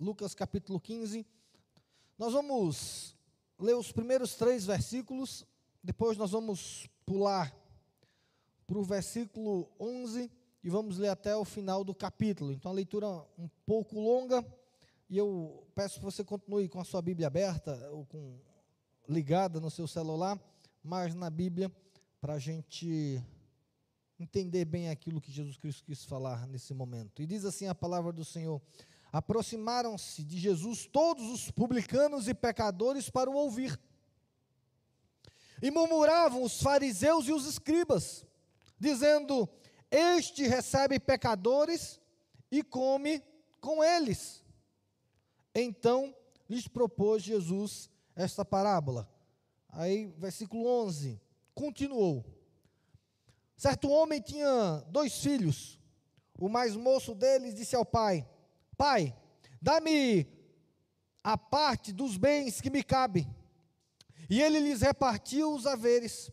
Lucas capítulo 15. Nós vamos ler os primeiros três versículos, depois nós vamos pular para o versículo 11 e vamos ler até o final do capítulo. Então a leitura um pouco longa e eu peço que você continue com a sua Bíblia aberta ou com ligada no seu celular, mas na Bíblia para a gente entender bem aquilo que Jesus Cristo quis falar nesse momento. E diz assim a palavra do Senhor: Aproximaram-se de Jesus todos os publicanos e pecadores para o ouvir. E murmuravam os fariseus e os escribas dizendo: Este recebe pecadores e come com eles. Então lhes propôs Jesus esta parábola. Aí, versículo 11: continuou. Certo homem tinha dois filhos. O mais moço deles disse ao pai: Pai, dá-me a parte dos bens que me cabe. E ele lhes repartiu os haveres.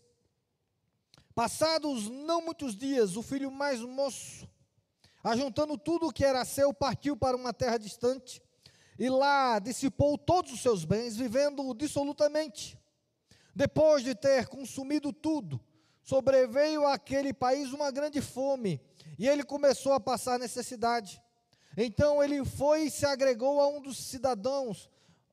Passados não muitos dias, o filho mais moço, ajuntando tudo o que era seu, partiu para uma terra distante e lá dissipou todos os seus bens, vivendo dissolutamente. Depois de ter consumido tudo, sobreveio àquele país uma grande fome e ele começou a passar necessidade. Então ele foi e se agregou a um dos cidadãos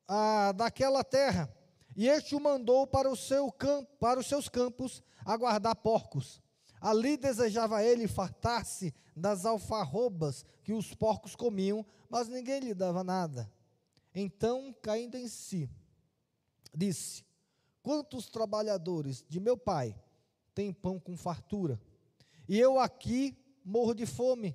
ah, daquela terra e este o mandou para, o seu campo, para os seus campos a guardar porcos. Ali desejava ele fartar-se das alfarrobas que os porcos comiam, mas ninguém lhe dava nada. Então, caindo em si, disse: Quantos trabalhadores de meu pai têm pão com fartura? E eu aqui morro de fome.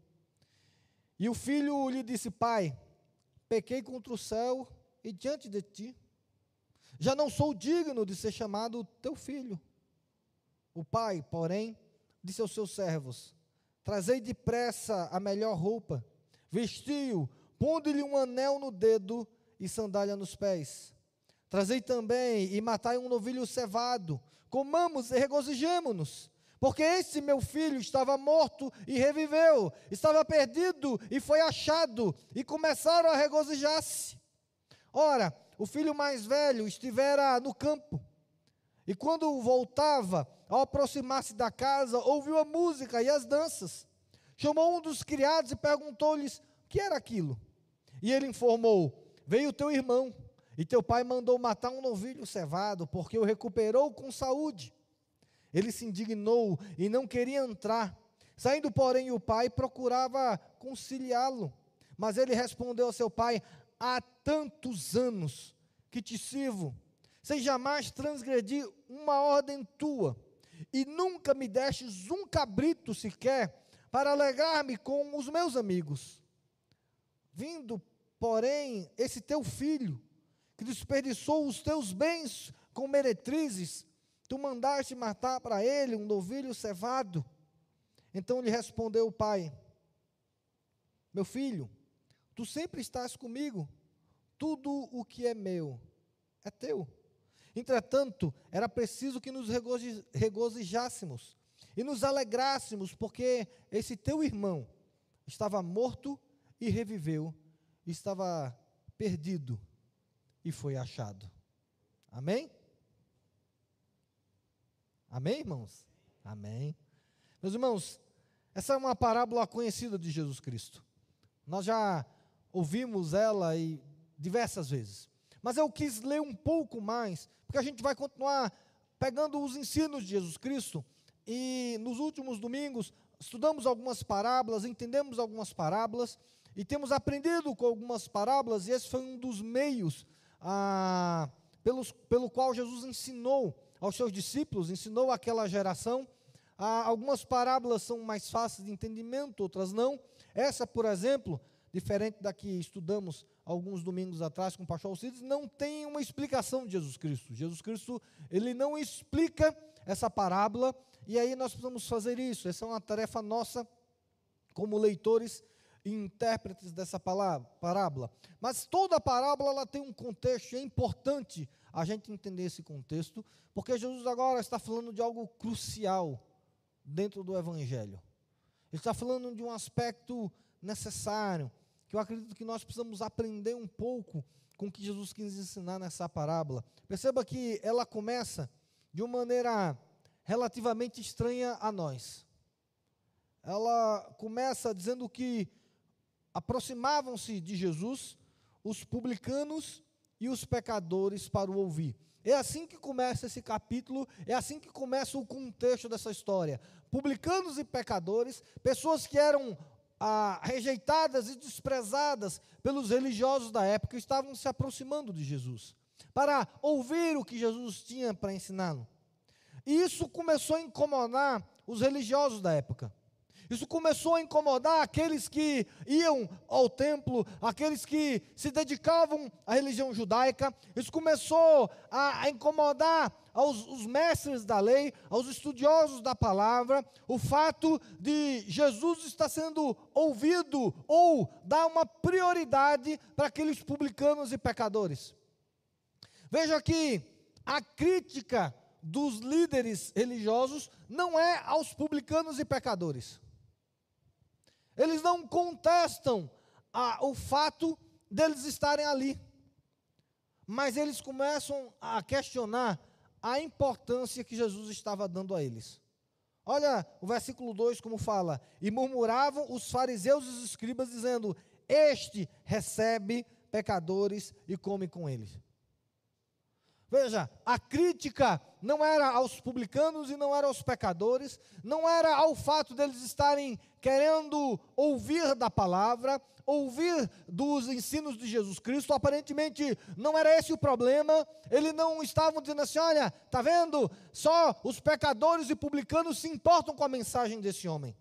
E o filho lhe disse: Pai, pequei contra o céu e diante de ti. Já não sou digno de ser chamado teu filho. O pai, porém, disse aos seus servos: Trazei depressa a melhor roupa, vestiu, pondo-lhe um anel no dedo e sandália nos pés. Trazei também e matai um novilho cevado, comamos e regozijemo-nos, porque esse meu filho estava morto e reviveu, estava perdido e foi achado, e começaram a regozijar-se. Ora, o filho mais velho estivera no campo, e quando voltava, ao aproximar-se da casa, ouviu a música e as danças. Chamou um dos criados e perguntou-lhes o que era aquilo. E ele informou: Veio teu irmão, e teu pai mandou matar um novilho cevado, porque o recuperou com saúde. Ele se indignou e não queria entrar. Saindo, porém, o pai procurava conciliá-lo. Mas ele respondeu ao seu pai: Há tantos anos que te sirvo, sem jamais transgredir uma ordem tua e nunca me destes um cabrito sequer para alegrar-me com os meus amigos. Vindo, porém, esse teu filho, que desperdiçou os teus bens com meretrizes, tu mandaste matar para ele um novilho cevado. Então lhe respondeu o pai: Meu filho, tu sempre estás comigo, tudo o que é meu é teu. Entretanto, era preciso que nos regozijássemos e nos alegrássemos, porque esse teu irmão estava morto e reviveu, estava perdido e foi achado. Amém? Amém, irmãos? Amém. Meus irmãos, essa é uma parábola conhecida de Jesus Cristo. Nós já ouvimos ela e diversas vezes. Mas eu quis ler um pouco mais, porque a gente vai continuar pegando os ensinos de Jesus Cristo. E nos últimos domingos estudamos algumas parábolas, entendemos algumas parábolas e temos aprendido com algumas parábolas, e esse foi um dos meios ah, pelos, pelo qual Jesus ensinou aos seus discípulos, ensinou àquela geração. Ah, algumas parábolas são mais fáceis de entendimento, outras não. Essa, por exemplo, diferente da que estudamos alguns domingos atrás com o pastor Alcides, não tem uma explicação de Jesus Cristo. Jesus Cristo, ele não explica essa parábola, e aí nós precisamos fazer isso. Essa é uma tarefa nossa como leitores e intérpretes dessa parábola. Mas toda parábola ela tem um contexto, é importante a gente entender esse contexto, porque Jesus agora está falando de algo crucial dentro do evangelho. Ele está falando de um aspecto necessário, que eu acredito que nós precisamos aprender um pouco com o que Jesus quis ensinar nessa parábola. Perceba que ela começa de uma maneira relativamente estranha a nós. Ela começa dizendo que aproximavam-se de Jesus os publicanos e os pecadores para o ouvir. É assim que começa esse capítulo, é assim que começa o contexto dessa história. Publicanos e pecadores, pessoas que eram ah, rejeitadas e desprezadas pelos religiosos da época, estavam se aproximando de Jesus para ouvir o que Jesus tinha para ensiná-lo. E isso começou a incomodar os religiosos da época. Isso começou a incomodar aqueles que iam ao templo, aqueles que se dedicavam à religião judaica. Isso começou a, incomodar aos os mestres da lei, aos estudiosos da palavra, o fato de Jesus estar sendo ouvido ou dar uma prioridade para aqueles publicanos e pecadores. Veja que a crítica dos líderes religiosos não é aos publicanos e pecadores. Eles não contestam a, o fato deles estarem ali. Mas eles começam a questionar a importância que Jesus estava dando a eles. Olha o versículo 2 como fala: E murmuravam os fariseus e os escribas, dizendo: Este recebe pecadores e come com eles. Veja, a crítica não era aos publicanos e não era aos pecadores, não era ao fato deles estarem querendo ouvir da palavra, ouvir dos ensinos de Jesus Cristo. Aparentemente não era esse o problema. Eles não estavam dizendo assim: olha, tá vendo? Só os pecadores e publicanos se importam com a mensagem desse homem.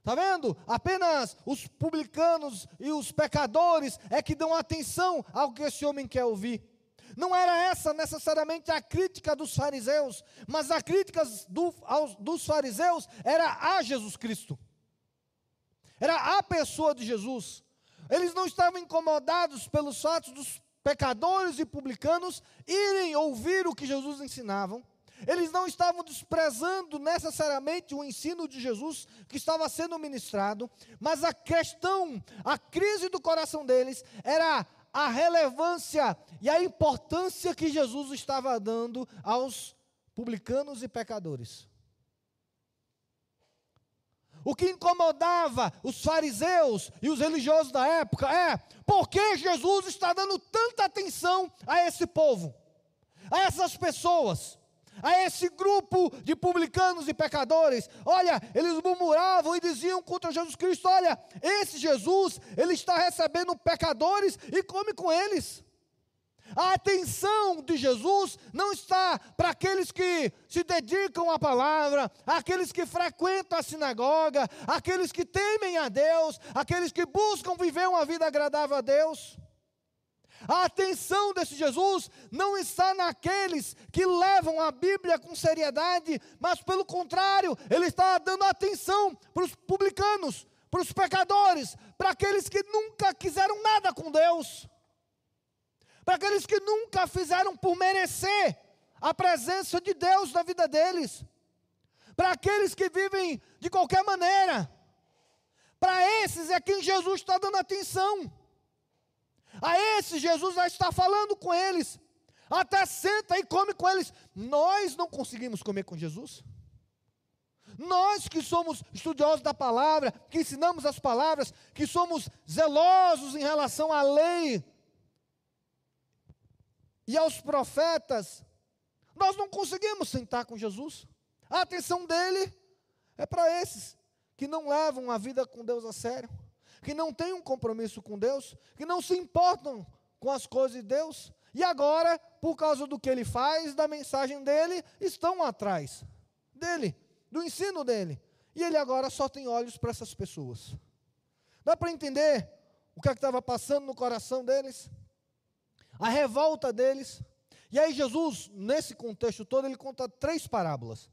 Está vendo? Apenas os publicanos e os pecadores é que dão atenção ao que esse homem quer ouvir. Não era essa necessariamente a crítica dos fariseus, mas a crítica do, aos, dos fariseus era a Jesus Cristo. Era a pessoa de Jesus. Eles não estavam incomodados pelos fatos dos pecadores e publicanos irem ouvir o que Jesus ensinava. Eles não estavam desprezando necessariamente o ensino de Jesus que estava sendo ministrado, mas a questão, a crise do coração deles era a relevância e a importância que Jesus estava dando aos publicanos e pecadores. O que incomodava os fariseus e os religiosos da época é por que Jesus está dando tanta atenção a esse povo, a essas pessoas a esse grupo de publicanos e pecadores. Olha, eles murmuravam e diziam contra Jesus Cristo: Olha, esse Jesus, ele está recebendo pecadores e come com eles. A atenção de Jesus não está para aqueles que se dedicam à palavra, aqueles que frequentam a sinagoga, aqueles que temem a Deus, aqueles que buscam viver uma vida agradável a Deus. A atenção desse Jesus não está naqueles que levam a Bíblia com seriedade, mas pelo contrário, ele está dando atenção para os publicanos, para os pecadores, para aqueles que nunca quiseram nada com Deus, para aqueles que nunca fizeram por merecer a presença de Deus na vida deles, para aqueles que vivem de qualquer maneira. Para esses é quem Jesus está dando atenção. A esse Jesus já está falando com eles. Até senta e come com eles. Nós não conseguimos comer com Jesus. Nós que somos estudiosos da palavra, que ensinamos as palavras, que somos zelosos em relação à lei e aos profetas, nós não conseguimos sentar com Jesus. A atenção dele é para esses que não levam a vida com Deus a sério que não têm um compromisso com Deus, que não se importam com as coisas de Deus, e agora, por causa do que ele faz, da mensagem dele, estão atrás dele, do ensino dele. E ele agora só tem olhos para essas pessoas. Dá para entender o que é estava passando no coração deles? A revolta deles. E aí Jesus, nesse contexto todo, ele conta três parábolas.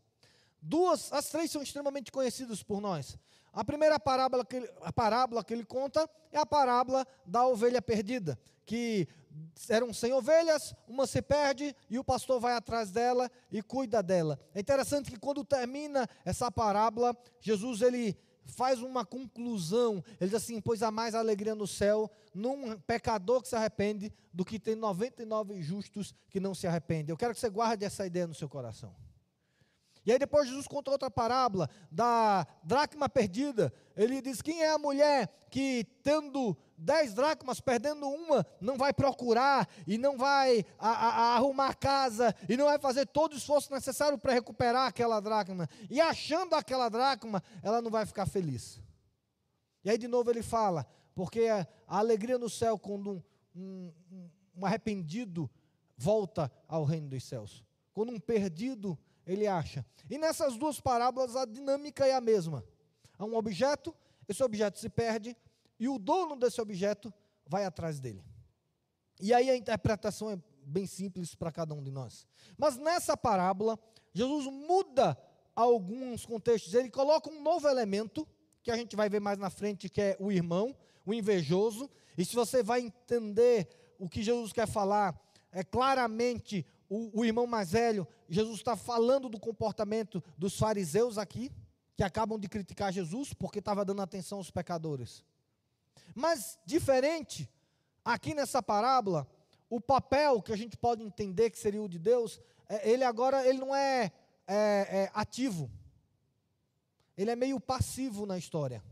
Duas, as três são extremamente conhecidas por nós. A primeira parábola que ele, a parábola que ele conta é a parábola da ovelha perdida, que eram 100 ovelhas, uma se perde e o pastor vai atrás dela e cuida dela. É interessante que quando termina essa parábola, Jesus ele faz uma conclusão. Ele diz assim: Pois há mais alegria no céu num pecador que se arrepende do que tem 99 justos que não se arrependem. Eu quero que você guarde essa ideia no seu coração. E aí depois Jesus conta outra parábola da dracma perdida. Ele diz: Quem é a mulher que, tendo dez dracmas, perdendo uma, não vai procurar e não vai a, a, a arrumar casa e não vai fazer todo o esforço necessário para recuperar aquela dracma. E achando aquela dracma, ela não vai ficar feliz. E aí de novo ele fala: Porque a, alegria no céu quando um, um, um arrependido volta ao reino dos céus. Quando um perdido ele acha. E nessas duas parábolas a dinâmica é a mesma. Há um objeto, esse objeto se perde, e o dono desse objeto vai atrás dele. E aí a interpretação é bem simples para cada um de nós. Mas nessa parábola, Jesus muda alguns contextos, ele coloca um novo elemento, que a gente vai ver mais na frente, que é o irmão, o invejoso. E se você vai entender o que Jesus quer falar, é claramente o, o irmão mais velho, Jesus está falando do comportamento dos fariseus aqui, que acabam de criticar Jesus porque estava dando atenção aos pecadores. Mas, diferente, aqui nessa parábola, o papel que a gente pode entender que seria o de Deus, é, ele agora ele não é, é, é ativo, ele é meio passivo na história.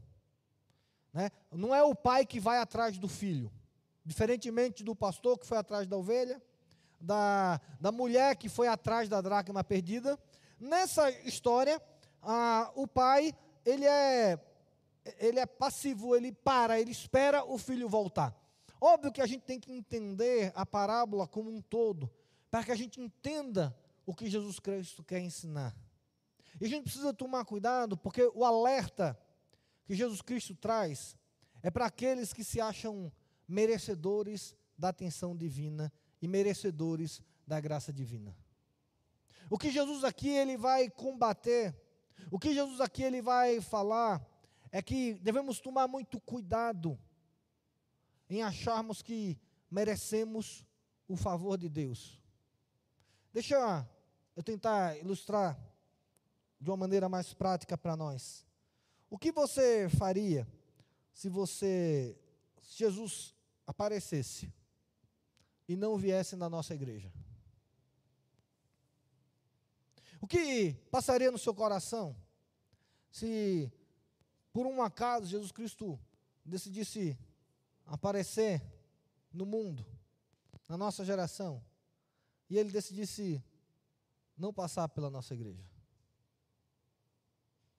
Né? Não é o pai que vai atrás do filho, diferentemente do pastor que foi atrás da ovelha da, da mulher que foi atrás da dracma perdida. Nessa história, ah, o pai, ele é, ele é passivo, ele para, ele espera o filho voltar. Óbvio que a gente tem que entender a parábola como um todo, para que a gente entenda o que Jesus Cristo quer ensinar. E a gente precisa tomar cuidado, porque o alerta que Jesus Cristo traz é para aqueles que se acham merecedores da atenção divina e merecedores da graça divina. O que Jesus aqui ele vai combater, o que Jesus aqui ele vai falar é que devemos tomar muito cuidado em acharmos que merecemos o favor de Deus. Deixa eu tentar ilustrar de uma maneira mais prática para nós. O que você faria se você se Jesus aparecesse e não viessem na nossa igreja? O que passaria no seu coração se, por um acaso, Jesus Cristo decidisse aparecer no mundo, na nossa geração, e ele decidisse não passar pela nossa igreja?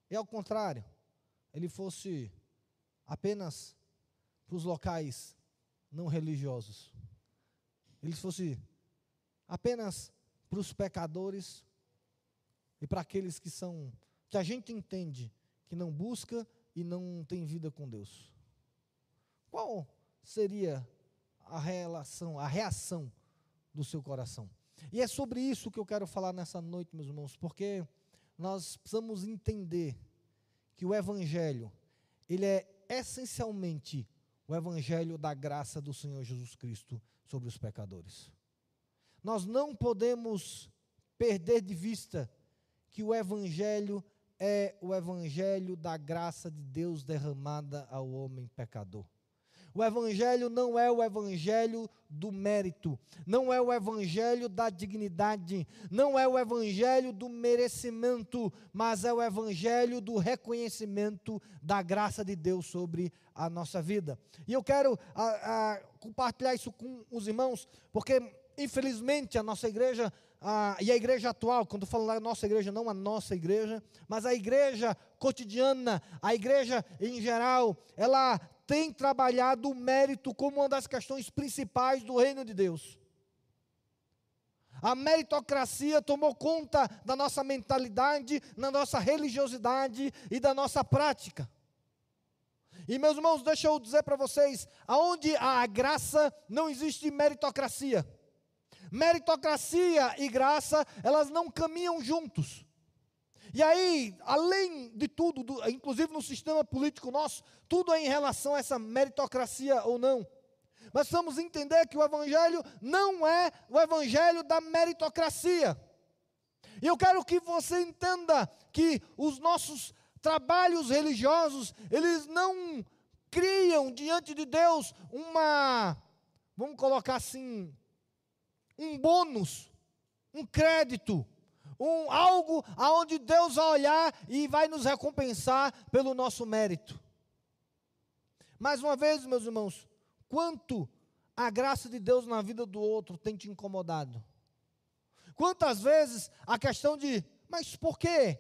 E ao contrário, ele fosse apenas para os locais não religiosos ele fosse apenas para os pecadores e para aqueles que são que a gente entende que não busca e não tem vida com Deus. Qual seria a relação, a reação do seu coração? E é sobre isso que eu quero falar nessa noite, meus irmãos, porque nós precisamos entender que o evangelho, ele é essencialmente o evangelho da graça do Senhor Jesus Cristo sobre os pecadores. Nós não podemos perder de vista que o Evangelho é o Evangelho da graça de Deus derramada ao homem pecador. O Evangelho não é o Evangelho do mérito, não é o Evangelho da dignidade, não é o Evangelho do merecimento, mas é o Evangelho do reconhecimento da graça de Deus sobre a nossa vida. E eu quero a, a, compartilhar isso com os irmãos, porque infelizmente a nossa igreja e a igreja atual, quando eu falo da nossa igreja, não a nossa igreja, mas a igreja cotidiana, a igreja em geral, ela tem trabalhado o mérito como uma das questões principais do reino de Deus. A meritocracia tomou conta da nossa mentalidade, da nossa religiosidade e da nossa prática. E meus irmãos, deixa eu dizer para vocês, aonde há graça não existe meritocracia. Meritocracia e graça, elas não caminham juntos. E aí, além de tudo, do, inclusive no sistema político nosso, tudo é em relação a essa meritocracia ou não. Mas vamos entender que o Evangelho não é o Evangelho da meritocracia. E eu quero que você entenda que os nossos trabalhos religiosos, eles não criam diante de Deus uma, vamos colocar assim, um bônus, um crédito, um algo aonde Deus vai olhar e vai nos recompensar pelo nosso mérito. Mais uma vez, meus irmãos, quanto a graça de Deus na vida do outro tem te incomodado? Quantas vezes a questão de, mas por que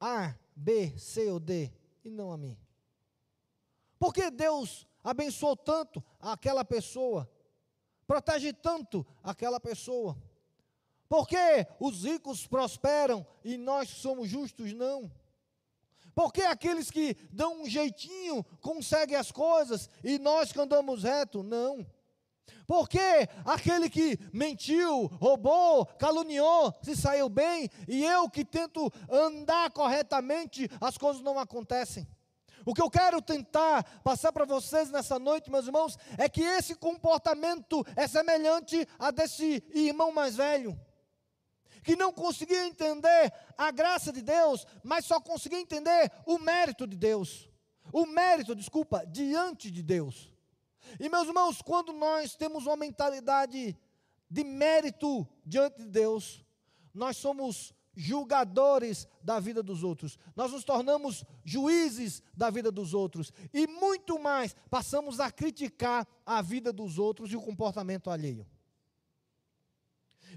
A, B, C ou D e não a mim? Por que Deus abençoou tanto aquela pessoa? Protege tanto aquela pessoa? Por que os ricos prosperam e nós somos justos não? Por que aqueles que dão um jeitinho conseguem as coisas e nós que andamos reto não? Porque aquele que mentiu, roubou, caluniou, se saiu bem, e eu que tento andar corretamente, as coisas não acontecem. O que eu quero tentar passar para vocês nessa noite, meus irmãos, é que esse comportamento é semelhante a desse irmão mais velho, que não conseguia entender a graça de Deus, mas só conseguia entender o mérito de Deus. O mérito, desculpa, diante de Deus. E meus irmãos, quando nós temos uma mentalidade de mérito diante de Deus, nós somos julgadores da vida dos outros, nós nos tornamos juízes da vida dos outros e muito mais, passamos a criticar a vida dos outros e o comportamento alheio.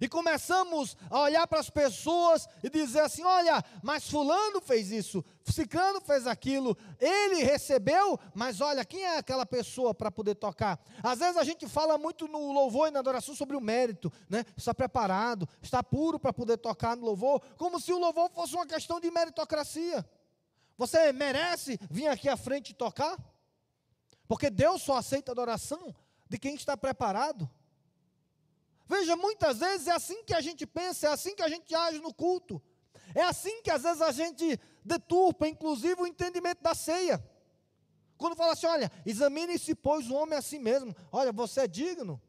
E começamos a olhar para as pessoas e dizer assim: olha, mas Fulano fez isso, Ciclano fez aquilo, ele recebeu, mas olha, quem é aquela pessoa para poder tocar? Às vezes a gente fala muito no louvor e na adoração sobre o mérito, né? Está preparado, está puro para poder tocar no louvor, como se o louvor fosse uma questão de meritocracia. Você merece vir aqui à frente e tocar? Porque Deus só aceita adoração de quem está preparado. Veja, muitas vezes é assim que a gente pensa, é assim que a gente age no culto. É assim que às vezes a gente deturpa, inclusive, o entendimento da ceia. Quando fala assim, olha, examine-se, pois, o homem a si mesmo. Olha, você é digno.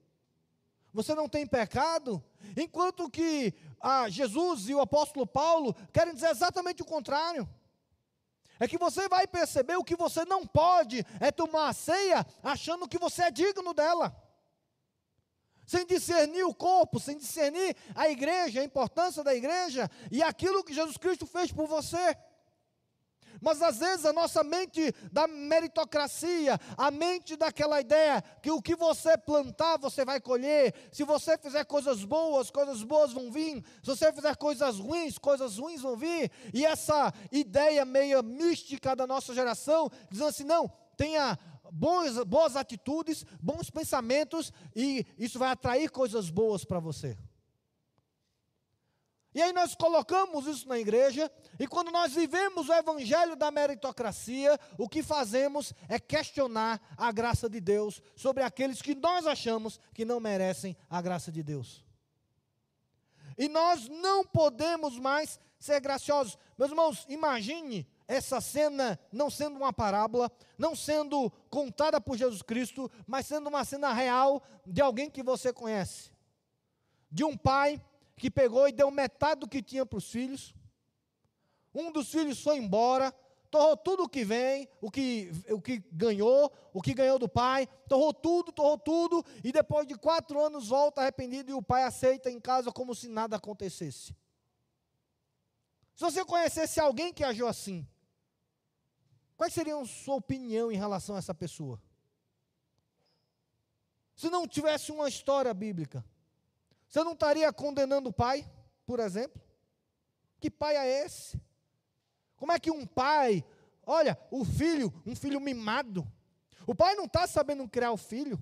Você não tem pecado. Enquanto que ah, Jesus e o apóstolo Paulo querem dizer exatamente o contrário. É que você vai perceber o que você não pode é tomar a ceia achando que você é digno dela sem discernir o corpo, sem discernir a igreja, a importância da igreja e aquilo que Jesus Cristo fez por você. Mas às vezes a nossa mente da meritocracia, a mente daquela ideia que o que você plantar, você vai colher. Se você fizer coisas boas, coisas boas vão vir. Se você fizer coisas ruins, coisas ruins vão vir. E essa ideia meio mística da nossa geração, dizendo assim: não, tenha bons, boas atitudes, bons pensamentos, e isso vai atrair coisas boas para você. E aí nós colocamos isso na igreja, e quando nós vivemos o evangelho da meritocracia, o que fazemos é questionar a graça de Deus sobre aqueles que nós achamos que não merecem a graça de Deus. E nós não podemos mais ser graciosos. Meus irmãos, imagine essa cena não sendo uma parábola, não sendo contada por Jesus Cristo, mas sendo uma cena real de alguém que você conhece. De um pai que pegou e deu metade do que tinha para os filhos. Um dos filhos foi embora, torrou tudo o que vem, o que, o que ganhou, o que ganhou do pai, torrou tudo, torrou tudo, e depois de quatro anos volta arrependido e o pai aceita em casa como se nada acontecesse. Se você conhecesse alguém que agiu assim, Quais seriam sua opinião em relação a essa pessoa? Se não tivesse uma história bíblica, você não estaria condenando o pai, por exemplo? Que pai é esse? Como é que um pai, olha, o filho, um filho mimado, o pai não está sabendo criar o filho,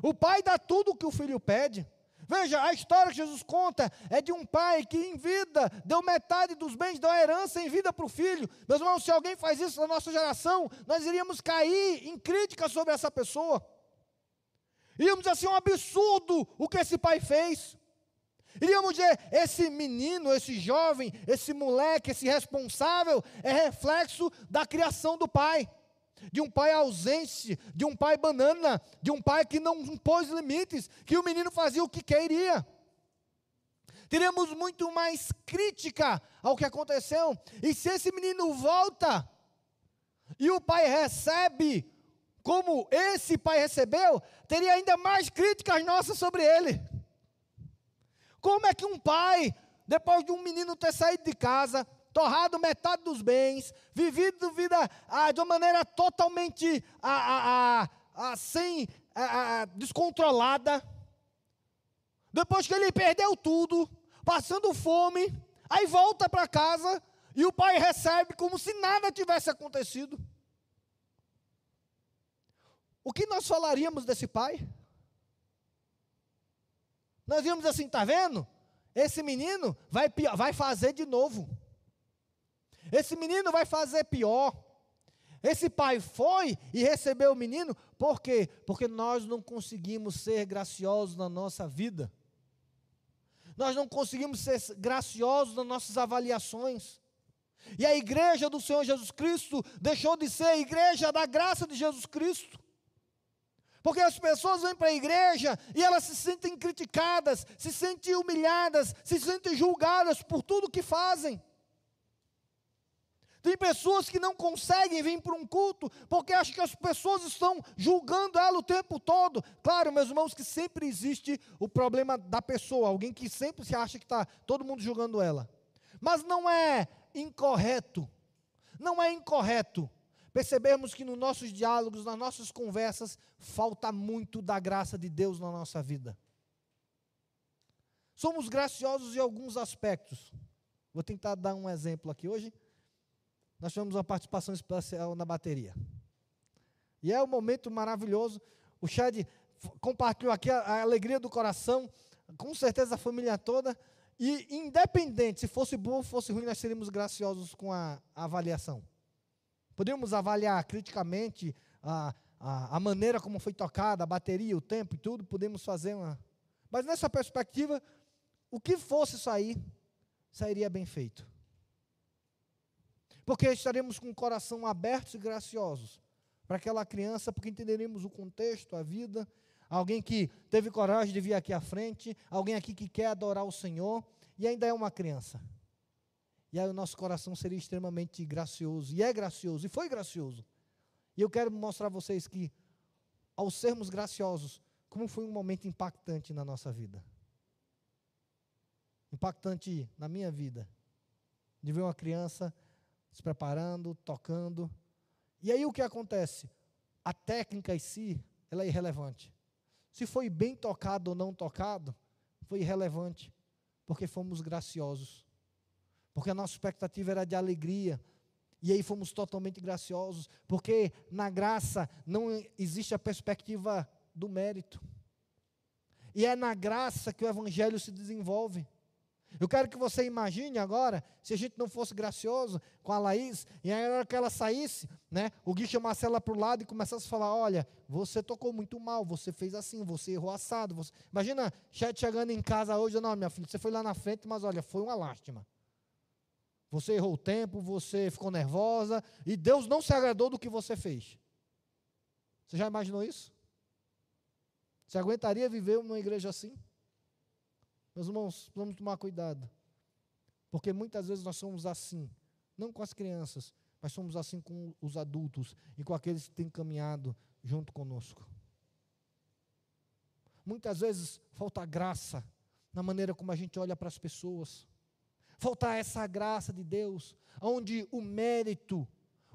o pai dá tudo o que o filho pede, Veja, a história que Jesus conta é de um pai que em vida deu metade dos bens, deu a herança em vida para o filho. Meus irmãos, se alguém faz isso na nossa geração, nós iríamos cair em crítica sobre essa pessoa. Iríamos dizer assim, um absurdo o que esse pai fez. Iríamos dizer, esse menino, esse jovem, esse moleque, esse responsável, é reflexo da criação do pai de um pai ausente, de um pai banana, de um pai que não impôs limites, que o menino fazia o que queria. Teríamos muito mais crítica ao que aconteceu. E se esse menino volta e o pai recebe como esse pai recebeu, teria ainda mais críticas nossas sobre ele. Como é que um pai, depois de um menino ter saído de casa, torrado metade dos bens, vivido vida ah, de uma maneira totalmente ah, ah, ah sem ah, ah, descontrolada. Depois que ele perdeu tudo, passando fome, aí volta para casa e o pai recebe como se nada tivesse acontecido. O que nós falaríamos desse pai? Nós íamos assim, está vendo? Esse menino vai, vai fazer de novo. Esse menino vai fazer pior. Esse pai foi e recebeu o menino, por quê? Porque nós não conseguimos ser graciosos na nossa vida. Nós não conseguimos ser graciosos nas nossas avaliações. E a igreja do Senhor Jesus Cristo deixou de ser a igreja da graça de Jesus Cristo. Porque as pessoas vêm para a igreja e elas se sentem criticadas, se sentem humilhadas, se sentem julgadas por tudo que fazem. Tem pessoas que não conseguem vir para um culto porque acham que as pessoas estão julgando ela o tempo todo. Claro, meus irmãos, que sempre existe o problema da pessoa, alguém que sempre se acha que está todo mundo julgando ela. Mas não é incorreto, não é incorreto percebermos que nos nossos diálogos, nas nossas conversas, falta muito da graça de Deus na nossa vida. Somos graciosos em alguns aspectos. Vou tentar dar um exemplo aqui hoje nós tivemos uma participação especial na bateria. E é um momento maravilhoso. O Chad compartilhou aqui a, a, alegria do coração, com certeza a família toda. E independente se fosse bom ou fosse ruim, nós seríamos graciosos com a, a avaliação. Podíamos avaliar criticamente a, a, a, maneira como foi tocada, a bateria, o tempo e tudo, podemos fazer uma. Mas nessa perspectiva, o que fosse sair, sairia bem feito porque estaremos com o coração abertos e graciosos para aquela criança, porque entenderemos o contexto, a vida, alguém que teve coragem de vir aqui à frente, alguém aqui que quer adorar o Senhor e ainda é uma criança. E aí o nosso coração seria extremamente gracioso, e é gracioso, e foi gracioso. E eu quero mostrar a vocês que, ao sermos graciosos, como foi um momento impactante na nossa vida. Impactante na minha vida. De ver uma criança se preparando, tocando. E aí o que acontece? A técnica em si, ela é irrelevante. Se foi bem tocado ou não tocado, foi irrelevante, porque fomos graciosos. Porque a nossa expectativa era de alegria, e aí fomos totalmente graciosos, porque na graça não existe a perspectiva do mérito. E é na graça que o evangelho se desenvolve. Eu quero que você imagine agora, se a gente não fosse gracioso com a Laís, e aí na hora que ela saísse, né, o Gui chamasse ela para o lado e começasse a falar: Olha, você tocou muito mal, você fez assim, você errou assado. Você... Imagina Chet chegando em casa hoje, não, minha filha, você foi lá na frente, mas olha, foi uma lástima. Você errou o tempo, você ficou nervosa, e Deus não se agradou do que você fez. Você já imaginou isso? Você aguentaria viver numa igreja assim? Meus irmãos, vamos tomar cuidado. Porque muitas vezes nós somos assim, não com as crianças, mas somos assim com os adultos e com aqueles que têm caminhado junto conosco. Muitas vezes falta graça na maneira como a gente olha para as pessoas. Falta essa graça de Deus, onde o mérito,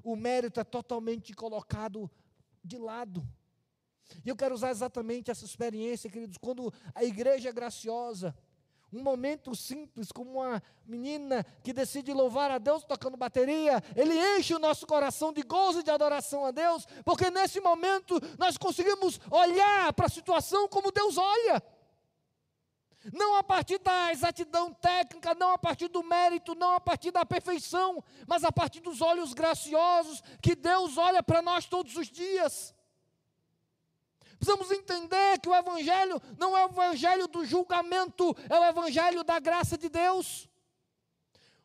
o mérito é totalmente colocado de lado. E eu quero usar exatamente essa experiência, queridos, quando a igreja é graciosa, um momento simples, como uma menina que decide louvar a Deus tocando bateria, ele enche o nosso coração de gozo e de adoração a Deus, porque nesse momento nós conseguimos olhar para a situação como Deus olha. Não a partir da exatidão técnica, não a partir do mérito, não a partir da perfeição, mas a partir dos olhos graciosos que Deus olha para nós todos os dias. Precisamos entender que o Evangelho não é o Evangelho do julgamento, é o Evangelho da graça de Deus.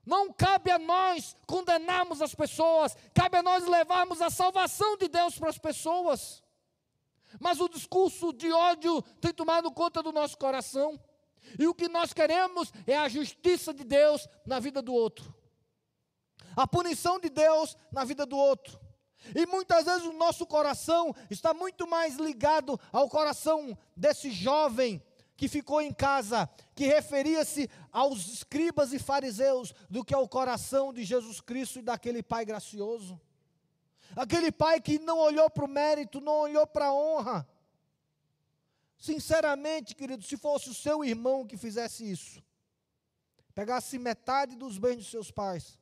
Não cabe a nós condenarmos as pessoas, cabe a nós levarmos a salvação de Deus para as pessoas. Mas o discurso de ódio tem tomado conta do nosso coração. E o que nós queremos é a justiça de Deus na vida do outro, a punição de Deus na vida do outro. E muitas vezes o nosso coração está muito mais ligado ao coração desse jovem que ficou em casa, que referia-se aos escribas e fariseus, do que ao coração de Jesus Cristo e daquele Pai gracioso. Aquele Pai que não olhou para o mérito, não olhou para a honra, Sinceramente, querido, se fosse o seu irmão que fizesse isso, pegasse metade dos bens dos seus pais,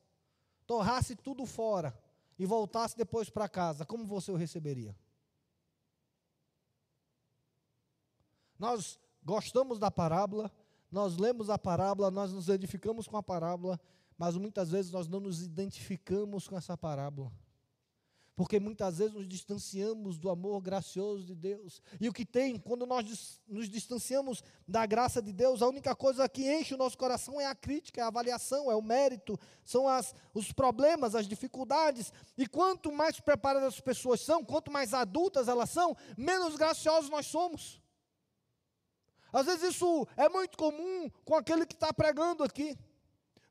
torrasse tudo fora e voltasse depois para casa, como você o receberia? Nós gostamos da parábola, nós lemos a parábola, nós nos edificamos com a parábola, mas muitas vezes nós não nos identificamos com essa parábola porque muitas vezes nos distanciamos do amor gracioso de Deus. E o que tem, quando nós nos distanciamos da graça de Deus, a única coisa que enche o nosso coração é a crítica, é a avaliação, é o mérito, são as, os problemas, as dificuldades. E quanto mais preparadas as pessoas são, quanto mais adultas elas são, menos graciosos nós somos. Às vezes isso é muito comum com aquele que está pregando aqui.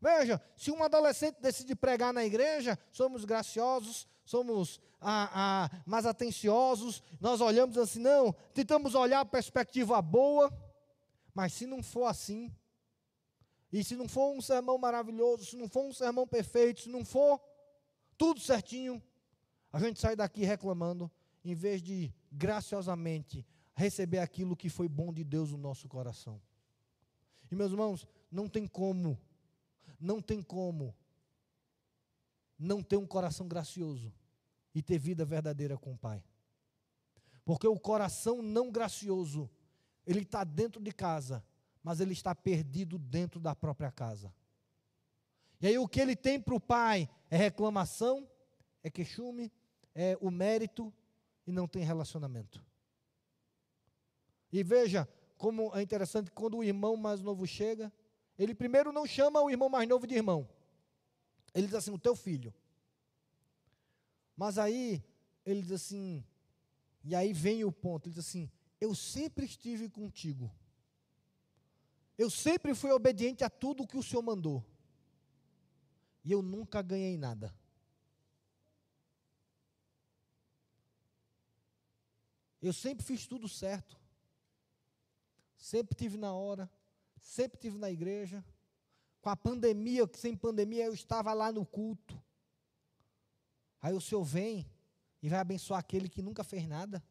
Veja, se um adolescente decide pregar na igreja, somos graciosos, somos ah, ah, mais atenciosos, nós olhamos assim, não, tentamos olhar a perspectiva boa, mas se não for assim, e se não for um sermão maravilhoso, se não for um sermão perfeito, se não for tudo certinho, a gente sai daqui reclamando, em vez de graciosamente receber aquilo que foi bom de Deus no nosso coração. E meus irmãos, não tem como, não tem como não ter um coração gracioso e ter vida verdadeira com o Pai. Porque o coração não gracioso, ele está dentro de casa, mas ele está perdido dentro da própria casa. E aí o que ele tem para o Pai é reclamação, é queixume, é o mérito e não tem relacionamento. E veja como é interessante quando o irmão mais novo chega, ele primeiro não chama o irmão mais novo de irmão. Ele diz assim: o teu filho. Mas aí, ele diz assim, e aí vem o ponto: ele diz assim, eu sempre estive contigo. Eu sempre fui obediente a tudo o que o Senhor mandou. E eu nunca ganhei nada. Eu sempre fiz tudo certo. Sempre tive na hora, sempre tive na igreja com a pandemia, sem pandemia eu estava lá no culto. Aí o Senhor vem e vai abençoar aquele que nunca fez nada,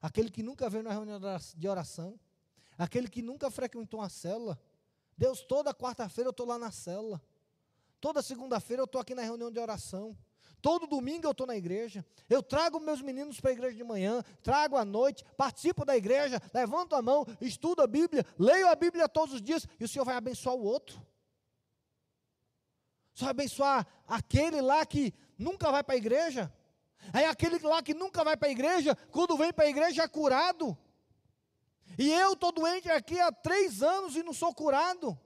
aquele que nunca veio na reunião de oração, aquele que nunca frequentou uma célula. Deus, toda quarta-feira eu estou lá na célula, toda segunda-feira eu estou aqui na reunião de oração. Todo domingo eu estou na igreja. Eu trago meus meninos para a igreja de manhã, trago à noite, participo da igreja, levanto a mão, estudo a Bíblia, leio a Bíblia todos os dias e o Senhor vai abençoar o outro. Vai abençoar aquele lá que nunca vai para a igreja. Aí aquele lá que nunca vai para a igreja, quando vem para a igreja é curado. E eu estou doente aqui há três anos e não sou curado.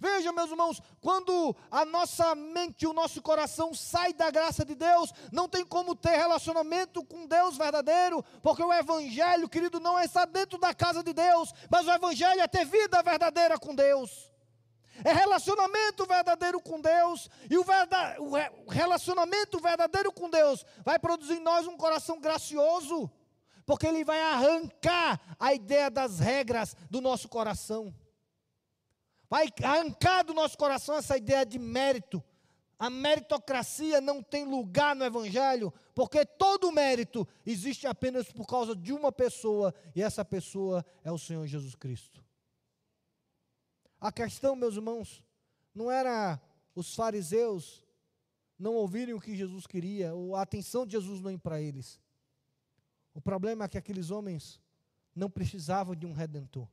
Veja, meus irmãos, quando a nossa mente, o nosso coração sai da graça de Deus, não tem como ter relacionamento com Deus verdadeiro, porque o Evangelho, querido, não é estar dentro da casa de Deus, mas o Evangelho é ter vida verdadeira com Deus. É relacionamento verdadeiro com Deus, e o, verda, o relacionamento verdadeiro com Deus vai produzir em nós um coração gracioso, porque ele vai arrancar a ideia das regras do nosso coração vai arrancar do nosso coração essa ideia de mérito. A meritocracia não tem lugar no Evangelho, porque todo mérito existe apenas por causa de uma pessoa, e essa pessoa é o Senhor Jesus Cristo. A questão, meus irmãos, não era os fariseus não ouvirem o que Jesus queria, ou a atenção de Jesus não ir para eles. O problema é que aqueles homens não precisavam de um redentor.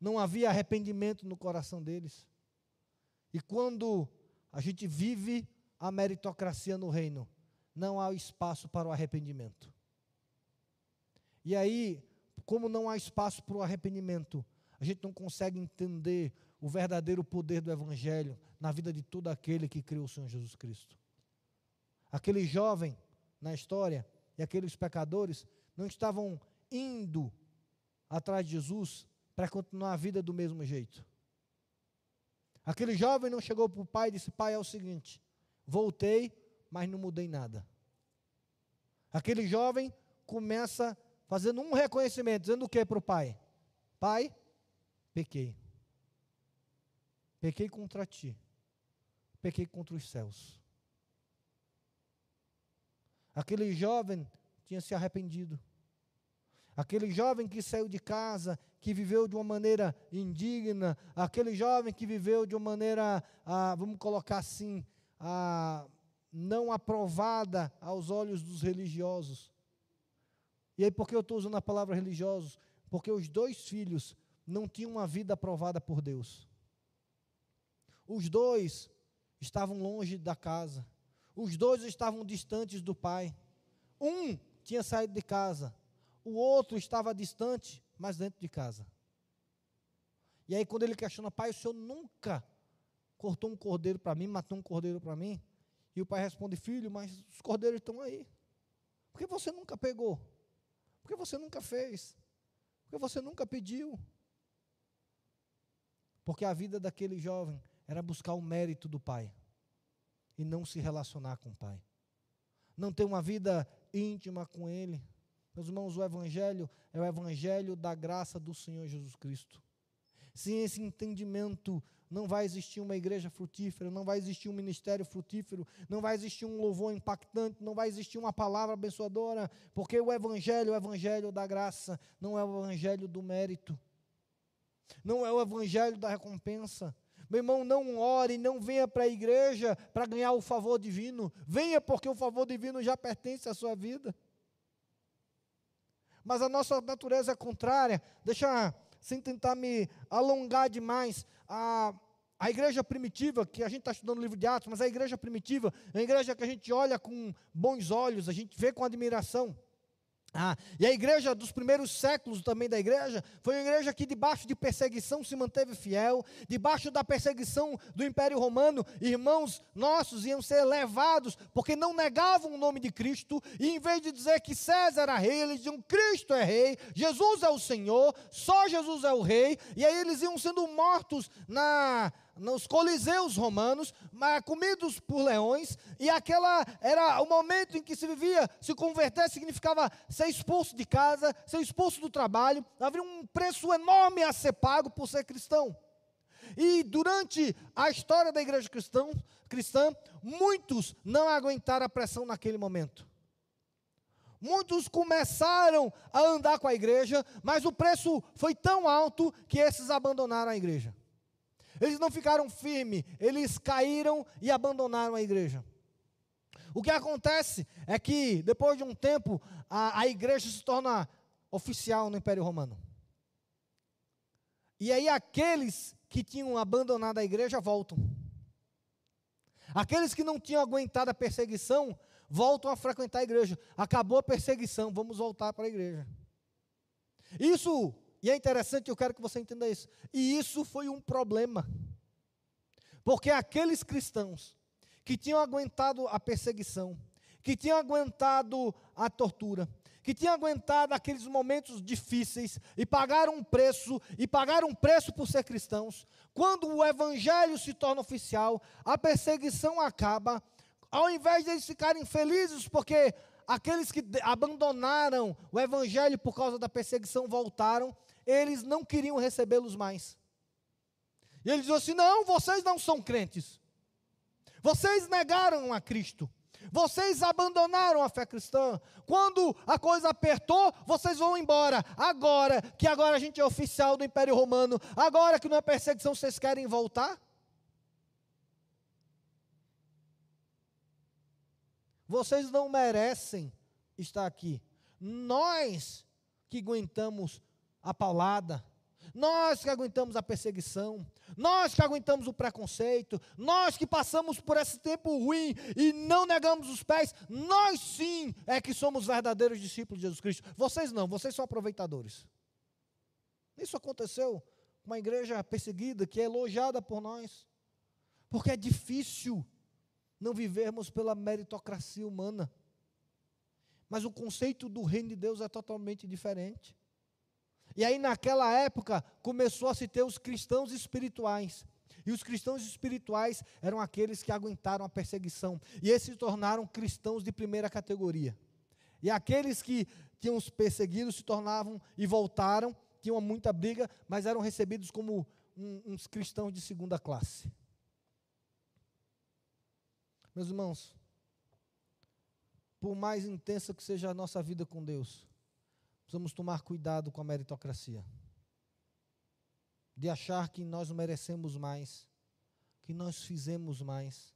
Não havia arrependimento no coração deles. E quando a gente vive a meritocracia no reino, não há espaço para o arrependimento. E aí, como não há espaço para o arrependimento, a gente não consegue entender o verdadeiro poder do Evangelho na vida de todo aquele que criou o Senhor Jesus Cristo. Aquele jovem na história e aqueles pecadores não estavam indo atrás de Jesus para continuar a vida do mesmo jeito. Aquele jovem não chegou para o pai e disse: Pai, é o seguinte, voltei, mas não mudei nada. Aquele jovem começa fazendo um reconhecimento, dizendo o que para o pai? Pai, pequei. Pequei contra ti. Pequei contra os céus. Aquele jovem tinha se arrependido. Aquele jovem que saiu de casa, que viveu de uma maneira indigna, aquele jovem que viveu de uma maneira, ah, vamos colocar assim, ah, não aprovada aos olhos dos religiosos. E aí, por que eu estou usando a palavra religiosos? Porque os dois filhos não tinham uma vida aprovada por Deus. Os dois estavam longe da casa. Os dois estavam distantes do pai. Um tinha saído de casa, o outro estava distante, mas dentro de casa. E aí, quando ele questiona, pai, o senhor nunca cortou um cordeiro para mim, matou um cordeiro para mim? E o pai responde, filho, mas os cordeiros estão aí. Por que você nunca pegou? Por que você nunca fez? Por que você nunca pediu? Porque a vida daquele jovem era buscar o mérito do pai e não se relacionar com o pai. Não ter uma vida íntima com ele. Meus irmãos, o Evangelho é o Evangelho da graça do Senhor Jesus Cristo. Sem esse entendimento, não vai existir uma igreja frutífera, não vai existir um ministério frutífero, não vai existir um louvor impactante, não vai existir uma palavra abençoadora, porque o Evangelho é o Evangelho da graça, não é o Evangelho do mérito, não é o Evangelho da recompensa. Meu irmão, não ore, não venha para a igreja para ganhar o favor divino, venha porque o favor divino já pertence à sua vida mas a nossa natureza é contrária. Deixa, sem tentar me alongar demais, a, a igreja primitiva, que a gente está estudando o livro de Atos, mas a igreja primitiva, é a igreja que a gente olha com bons olhos, a gente vê com admiração. Ah, e a igreja dos primeiros séculos também da igreja foi uma igreja que debaixo de perseguição se manteve fiel, debaixo da perseguição do Império Romano, irmãos nossos iam ser levados porque não negavam o nome de Cristo, e em vez de dizer que César era rei, eles diziam Cristo é rei, Jesus é o Senhor, só Jesus é o rei, e aí eles iam sendo mortos na nos coliseus romanos, comidos por leões, e aquela era o momento em que se vivia, se converter significava ser expulso de casa, ser expulso do trabalho, havia um preço enorme a ser pago por ser cristão. E durante a história da igreja cristã, cristã muitos não aguentaram a pressão naquele momento. Muitos começaram a andar com a igreja, mas o preço foi tão alto que esses abandonaram a igreja. Eles não ficaram firmes, eles caíram e abandonaram a igreja. O que acontece é que, depois de um tempo, a, a igreja se torna oficial no Império Romano. E aí aqueles que tinham abandonado a igreja voltam. Aqueles que não tinham aguentado a perseguição voltam a frequentar a igreja. Acabou a perseguição, vamos voltar para a igreja. Isso e é interessante, eu quero que você entenda isso. E isso foi um problema. Porque aqueles cristãos que tinham aguentado a perseguição, que tinham aguentado a tortura, que tinham aguentado aqueles momentos difíceis e pagaram um preço, e pagaram um preço por ser cristãos, quando o evangelho se torna oficial, a perseguição acaba, ao invés de eles ficarem felizes porque aqueles que abandonaram o evangelho por causa da perseguição voltaram, eles não queriam recebê-los mais. E ele diz assim: não, vocês não são crentes. Vocês negaram a Cristo. Vocês abandonaram a fé cristã. Quando a coisa apertou, vocês vão embora. Agora que agora a gente é oficial do Império Romano, agora que não é perseguição, vocês querem voltar? Vocês não merecem estar aqui. Nós que aguentamos a paulada. nós que aguentamos a perseguição, nós que aguentamos o preconceito, nós que passamos por esse tempo ruim e não negamos os pés, nós sim é que somos verdadeiros discípulos de Jesus Cristo. Vocês não, vocês são aproveitadores. Isso aconteceu com uma igreja perseguida que é elogiada por nós, porque é difícil não vivermos pela meritocracia humana. Mas o conceito do reino de Deus é totalmente diferente. E aí, naquela época, começou a se ter os cristãos espirituais. E os cristãos espirituais eram aqueles que aguentaram a perseguição. E esses se tornaram cristãos de primeira categoria. E aqueles que tinham os perseguidos se tornavam e voltaram, tinham muita briga, mas eram recebidos como um, uns cristãos de segunda classe. Meus irmãos, por mais intensa que seja a nossa vida com Deus, precisamos tomar cuidado com a meritocracia. De achar que nós merecemos mais, que nós fizemos mais.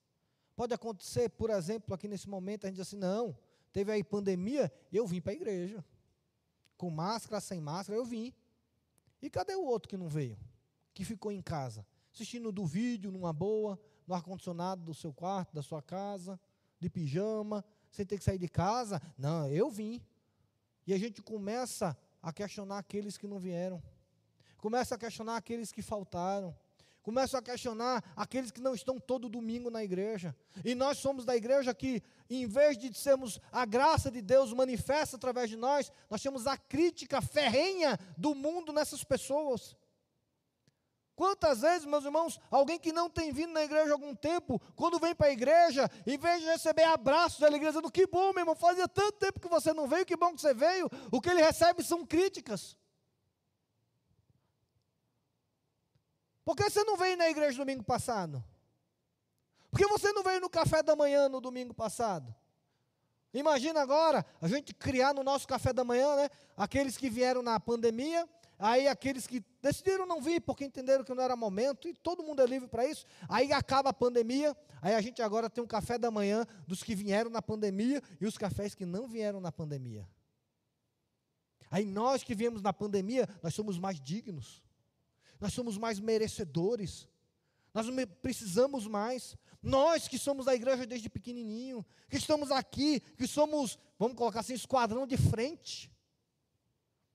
Pode acontecer, por exemplo, aqui nesse momento, a gente diz assim: não, teve aí pandemia, eu vim para a igreja. Com máscara, sem máscara, eu vim. E cadê o outro que não veio? Que ficou em casa? Assistindo do vídeo, numa boa, no ar-condicionado do seu quarto, da sua casa, de pijama, sem ter que sair de casa. Não, eu vim. E a gente começa a questionar aqueles que não vieram. Começa a questionar aqueles que faltaram. Começa a questionar aqueles que não estão todo domingo na igreja. E nós somos da igreja que, em vez de sermos a graça de Deus manifesta através de nós, nós temos a crítica ferrenha do mundo nessas pessoas. Quantas vezes, meus irmãos, alguém que não tem vindo na igreja há algum tempo, quando vem para a igreja, em vez de receber abraços da igreja, dizendo que bom, meu irmão, fazia tanto tempo que você não veio, que bom que você veio, o que ele recebe são críticas. Por que você não veio na igreja domingo passado? Por que você não veio no café da manhã no domingo passado? Imagina agora a gente criar no nosso café da manhã, né? Aqueles que vieram na pandemia, Aí aqueles que decidiram não vir porque entenderam que não era momento, e todo mundo é livre para isso. Aí acaba a pandemia, aí a gente agora tem um café da manhã dos que vieram na pandemia e os cafés que não vieram na pandemia. Aí nós que viemos na pandemia, nós somos mais dignos, nós somos mais merecedores, nós precisamos mais. Nós que somos da igreja desde pequenininho, que estamos aqui, que somos, vamos colocar assim, esquadrão de frente.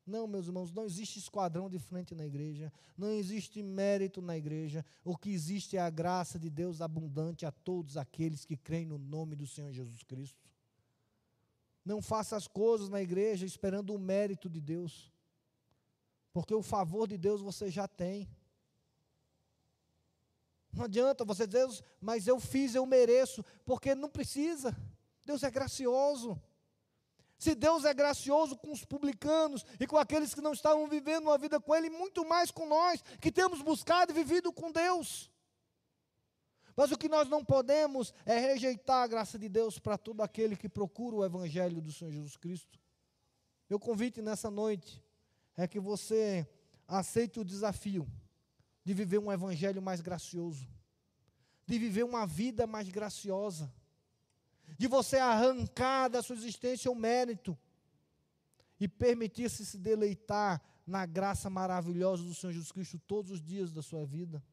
Não, meus irmãos, não existe esquadrão de frente na igreja, não existe mérito na igreja. O que existe é a graça de Deus abundante a todos aqueles que creem no nome do Senhor Jesus Cristo. Não faça as coisas na igreja esperando o mérito de Deus, porque o favor de Deus você já tem. Não adianta você dizer, mas eu fiz, eu mereço, porque não precisa. Deus é gracioso. Se Deus é gracioso com os publicanos e com aqueles que não estavam vivendo uma vida com Ele, muito mais com nós, que temos buscado e vivido com Deus. Mas o que nós não podemos é rejeitar a graça de Deus para todo aquele que procura o Evangelho do Senhor Jesus Cristo. Meu convite nessa noite é que você aceite o desafio de viver um Evangelho mais gracioso, de viver uma vida mais graciosa de você arrancar da sua existência o mérito e permitir-se se deleitar na graça maravilhosa do Senhor Jesus Cristo todos os dias da sua vida.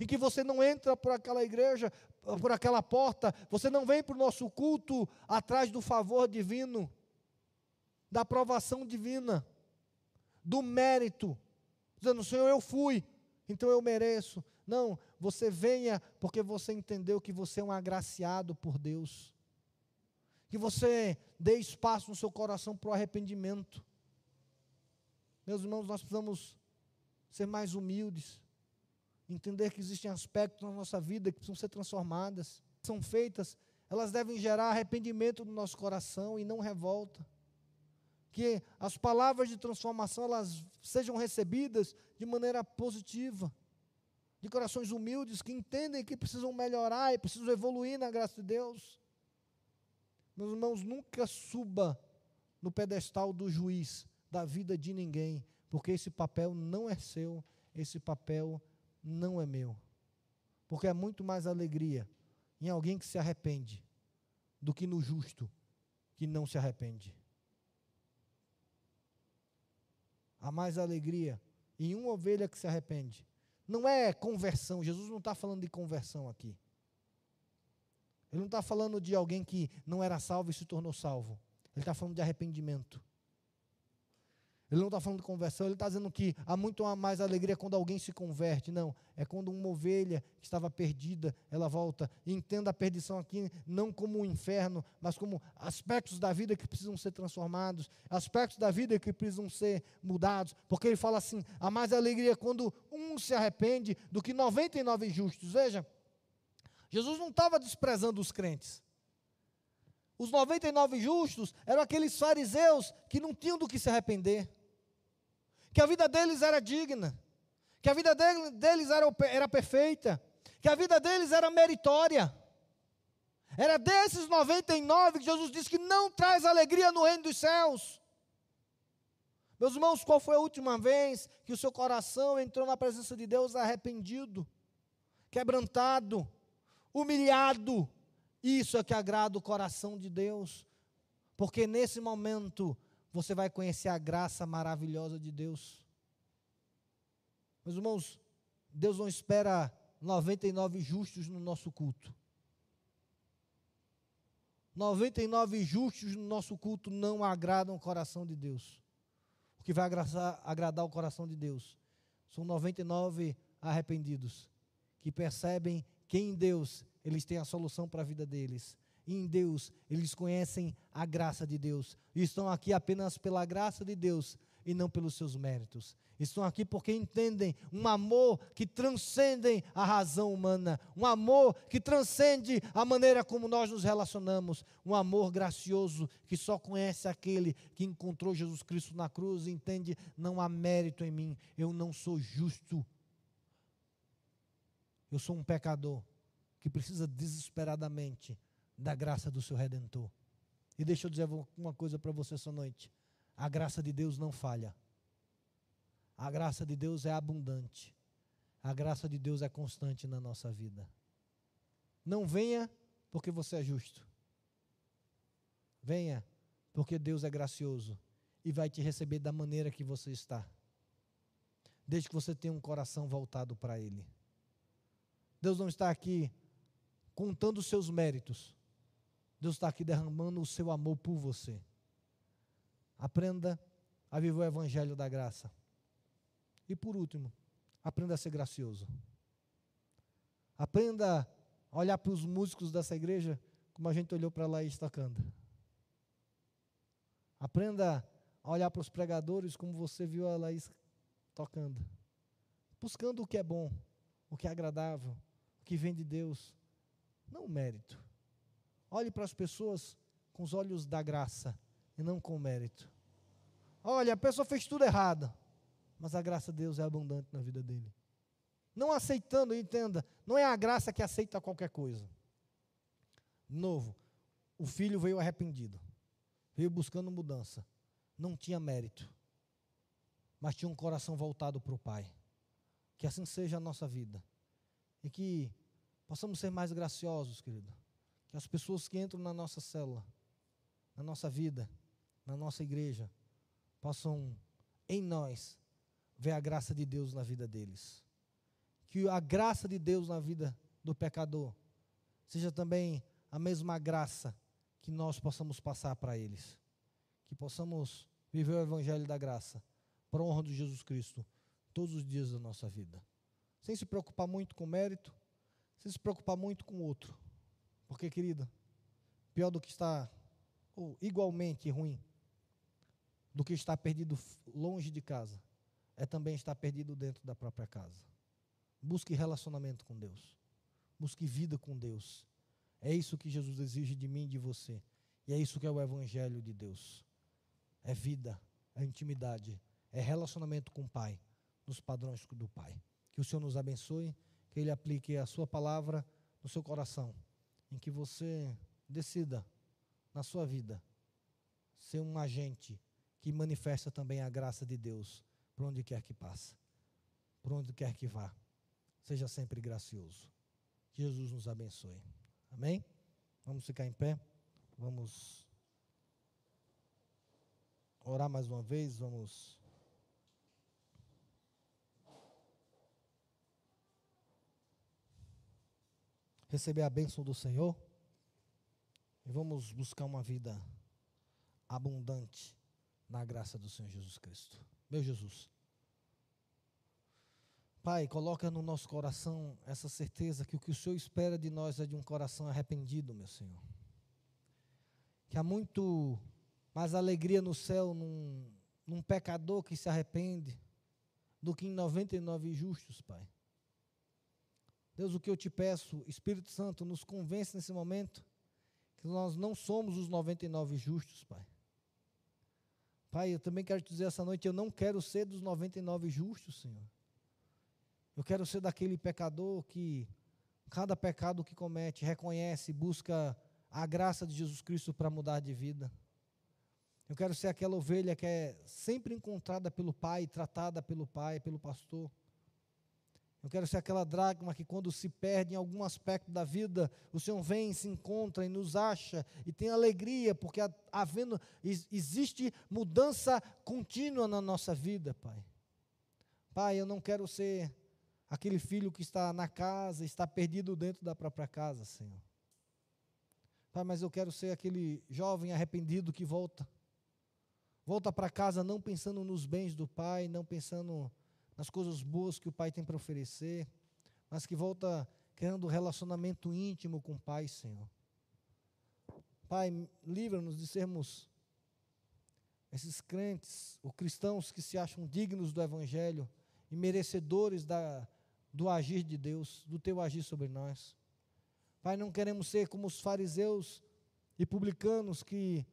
Em que você não entra por aquela igreja, por aquela porta, você não vem para o nosso culto atrás do favor divino, da aprovação divina, do mérito, dizendo: Senhor, eu fui, então eu mereço. Não, você venha porque você entendeu que você é um agraciado por Deus que você dê espaço no seu coração para o arrependimento. Meus irmãos, nós precisamos ser mais humildes, entender que existem aspectos na nossa vida que precisam ser transformadas, são feitas, elas devem gerar arrependimento no nosso coração e não revolta. Que as palavras de transformação elas sejam recebidas de maneira positiva, de corações humildes que entendem que precisam melhorar e precisam evoluir na graça de Deus. Meus irmãos, nunca suba no pedestal do juiz da vida de ninguém, porque esse papel não é seu, esse papel não é meu. Porque é muito mais alegria em alguém que se arrepende do que no justo que não se arrepende. Há mais alegria em uma ovelha que se arrepende. Não é conversão, Jesus não está falando de conversão aqui. Ele não está falando de alguém que não era salvo e se tornou salvo. Ele está falando de arrependimento. Ele não está falando de conversão, ele está dizendo que há muito mais alegria quando alguém se converte. Não, é quando uma ovelha que estava perdida, ela volta. E entenda a perdição aqui não como um inferno, mas como aspectos da vida que precisam ser transformados, aspectos da vida que precisam ser mudados. Porque ele fala assim: há mais alegria quando um se arrepende do que 99 justos. Veja, Jesus não estava desprezando os crentes. Os 99 justos eram aqueles fariseus que não tinham do que se arrepender que a vida deles era digna, que a vida deles era, era perfeita, que a vida deles era meritória. Era desses 99 que Jesus disse que não traz alegria no reino dos céus. Meus irmãos, qual foi a última vez que o seu coração entrou na presença de Deus arrependido, quebrantado, humilhado? Isso é que agrada o coração de Deus, porque nesse momento você vai conhecer a graça maravilhosa de Deus. Meus irmãos, Deus não espera 99 justos no nosso culto. 99 justos no nosso culto não agradam o coração de Deus. O que vai agradar, agradar o coração de Deus são 99 arrependidos que percebem que em Deus eles têm a solução para a vida deles e em Deus, eles conhecem a graça de Deus. E estão aqui apenas pela graça de Deus e não pelos seus méritos. Estão aqui porque entendem um amor que transcende a razão humana, um amor que transcende a maneira como nós nos relacionamos, um amor gracioso que só conhece aquele que encontrou Jesus Cristo na cruz e entende: não há mérito em mim, eu não sou justo. Eu sou um pecador que precisa desesperadamente da graça do seu redentor. E deixa eu dizer uma coisa para você essa noite: a graça de Deus não falha. A graça de Deus é abundante. A graça de Deus é constante na nossa vida. Não venha porque você é justo. Venha porque Deus é gracioso e vai te receber da maneira que você está. Desde que você tenha um coração voltado para Ele. Deus não está aqui contando os seus méritos. Deus está aqui derramando o seu amor por você. Aprenda a viver o evangelho da graça. E por último, aprenda a ser gracioso. Aprenda a olhar para os músicos dessa igreja como a gente olhou para Laís tocando. Aprenda a olhar para os pregadores como você viu a Laís tocando. Buscando o que é bom, o que é agradável, que vem de Deus. Não o mérito. Olhe para as pessoas com os olhos da graça e não com o mérito. Olha, a pessoa fez tudo errado, mas a graça de Deus é abundante na vida dele. Não aceitando, entenda, não é a graça que aceita qualquer coisa. Novo, o filho veio arrependido, veio buscando mudança, não tinha mérito, mas tinha um coração voltado para o Pai. Que assim seja a nossa vida e que possamos ser mais graciosos, querido que as pessoas que entram na nossa célula, na nossa vida, na nossa igreja, possam em nós ver a graça de Deus na vida deles. Que a graça de Deus na vida do pecador seja também a mesma graça que nós possamos passar para eles. Que possamos viver o evangelho da graça, para a honra de Jesus Cristo, todos os dias da nossa vida. Sem se preocupar muito com mérito, sem se preocupar muito com o outro porque, querida, pior do que está, ou igualmente ruim, do que estar perdido longe de casa, é também estar perdido dentro da própria casa. Busque relacionamento com Deus. Busque vida com Deus. É isso que Jesus exige de mim e de você. E é isso que é o Evangelho de Deus. É vida, é intimidade, é relacionamento com o Pai, nos padrões do Pai. Que o Senhor nos abençoe, que Ele aplique a Sua palavra no seu coração em que você decida na sua vida ser um agente que manifesta também a graça de Deus por onde quer que passe, por onde quer que vá. Seja sempre gracioso. Jesus nos abençoe. Amém? Vamos ficar em pé. Vamos orar mais uma vez. Vamos receber a bênção do Senhor e vamos buscar uma vida abundante na graça do Senhor Jesus Cristo. Meu Jesus. Pai, coloca no nosso coração essa certeza que o que o Senhor espera de nós é de um coração arrependido, meu Senhor. Que há muito mais alegria no céu num, num pecador que se arrepende do que em 99 justos, Pai. Deus, o que eu te peço, Espírito Santo, nos convence nesse momento que nós não somos os 99 justos, Pai. Pai, eu também quero te dizer essa noite, eu não quero ser dos 99 justos, Senhor. Eu quero ser daquele pecador que, cada pecado que comete, reconhece, busca a graça de Jesus Cristo para mudar de vida. Eu quero ser aquela ovelha que é sempre encontrada pelo Pai, tratada pelo Pai, pelo pastor. Eu quero ser aquela dracma que, quando se perde em algum aspecto da vida, o Senhor vem, se encontra e nos acha e tem alegria, porque havendo, existe mudança contínua na nossa vida, Pai. Pai, eu não quero ser aquele filho que está na casa, está perdido dentro da própria casa, Senhor. Pai, mas eu quero ser aquele jovem arrependido que volta. Volta para casa não pensando nos bens do Pai, não pensando nas coisas boas que o Pai tem para oferecer, mas que volta criando relacionamento íntimo com o Pai, Senhor. Pai, livra-nos de sermos esses crentes, ou cristãos que se acham dignos do Evangelho e merecedores da, do agir de Deus, do teu agir sobre nós. Pai, não queremos ser como os fariseus e publicanos que,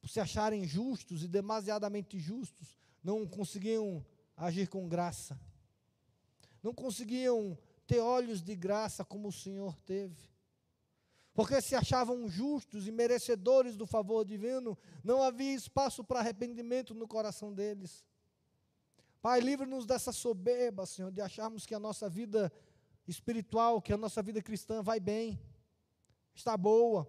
por se acharem justos e demasiadamente justos, não conseguiam agir com graça, não conseguiam ter olhos de graça como o Senhor teve, porque se achavam justos e merecedores do favor divino, não havia espaço para arrependimento no coração deles. Pai, livre-nos dessa soberba, Senhor, de acharmos que a nossa vida espiritual, que a nossa vida cristã vai bem, está boa,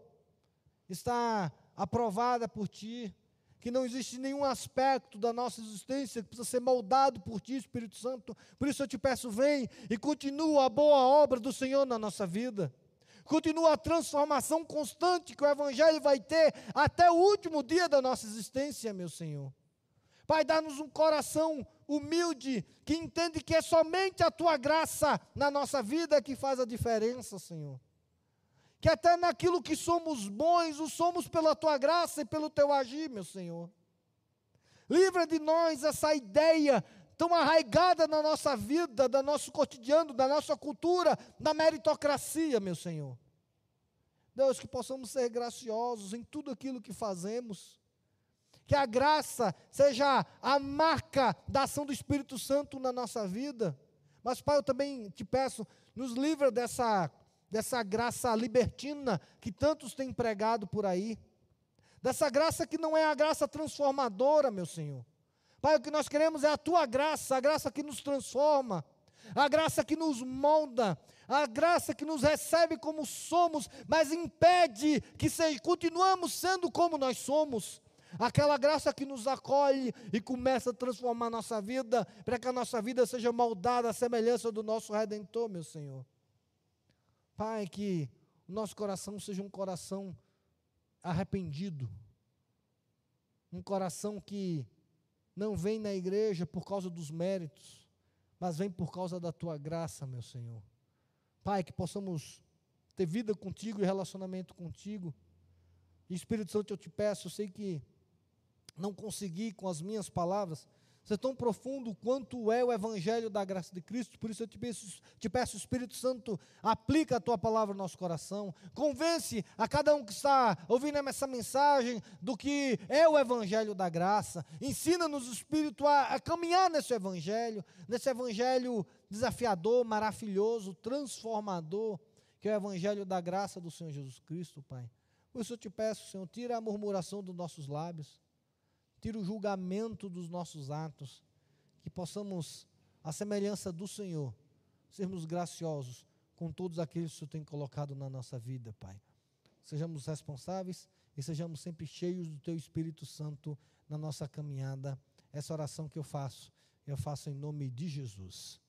está aprovada por Ti, que não existe nenhum aspecto da nossa existência que precisa ser moldado por Ti, Espírito Santo. Por isso eu te peço, vem e continua a boa obra do Senhor na nossa vida. Continua a transformação constante que o Evangelho vai ter até o último dia da nossa existência, meu Senhor. Pai, dá-nos um coração humilde, que entende que é somente a tua graça na nossa vida que faz a diferença, Senhor. Que até naquilo que somos bons, o somos pela tua graça e pelo teu agir, meu Senhor. Livra de nós essa ideia tão arraigada na nossa vida, do nosso cotidiano, da nossa cultura, da meritocracia, meu Senhor. Deus, que possamos ser graciosos em tudo aquilo que fazemos que a graça seja a marca da ação do Espírito Santo na nossa vida. Mas, Pai, eu também te peço, nos livra dessa, dessa graça libertina que tantos têm pregado por aí. Dessa graça que não é a graça transformadora, meu Senhor. Pai, o que nós queremos é a tua graça, a graça que nos transforma, a graça que nos molda, a graça que nos recebe como somos, mas impede que se, continuamos sendo como nós somos aquela graça que nos acolhe e começa a transformar nossa vida, para que a nossa vida seja moldada à semelhança do nosso Redentor, meu Senhor. Pai, que o nosso coração seja um coração arrependido, um coração que não vem na igreja por causa dos méritos, mas vem por causa da tua graça, meu Senhor. Pai, que possamos ter vida contigo e relacionamento contigo. Espírito Santo, eu te peço, eu sei que não consegui com as minhas palavras ser tão profundo quanto é o Evangelho da graça de Cristo. Por isso eu te peço, te peço, Espírito Santo, aplica a tua palavra no nosso coração. Convence a cada um que está ouvindo essa mensagem do que é o Evangelho da graça. Ensina-nos, Espírito, a, a caminhar nesse Evangelho, nesse Evangelho desafiador, maravilhoso, transformador, que é o Evangelho da graça do Senhor Jesus Cristo, Pai. Por isso eu te peço, Senhor, tira a murmuração dos nossos lábios tira o julgamento dos nossos atos, que possamos, à semelhança do Senhor, sermos graciosos com todos aqueles que o Senhor tem colocado na nossa vida, Pai. Sejamos responsáveis e sejamos sempre cheios do Teu Espírito Santo na nossa caminhada. Essa oração que eu faço, eu faço em nome de Jesus.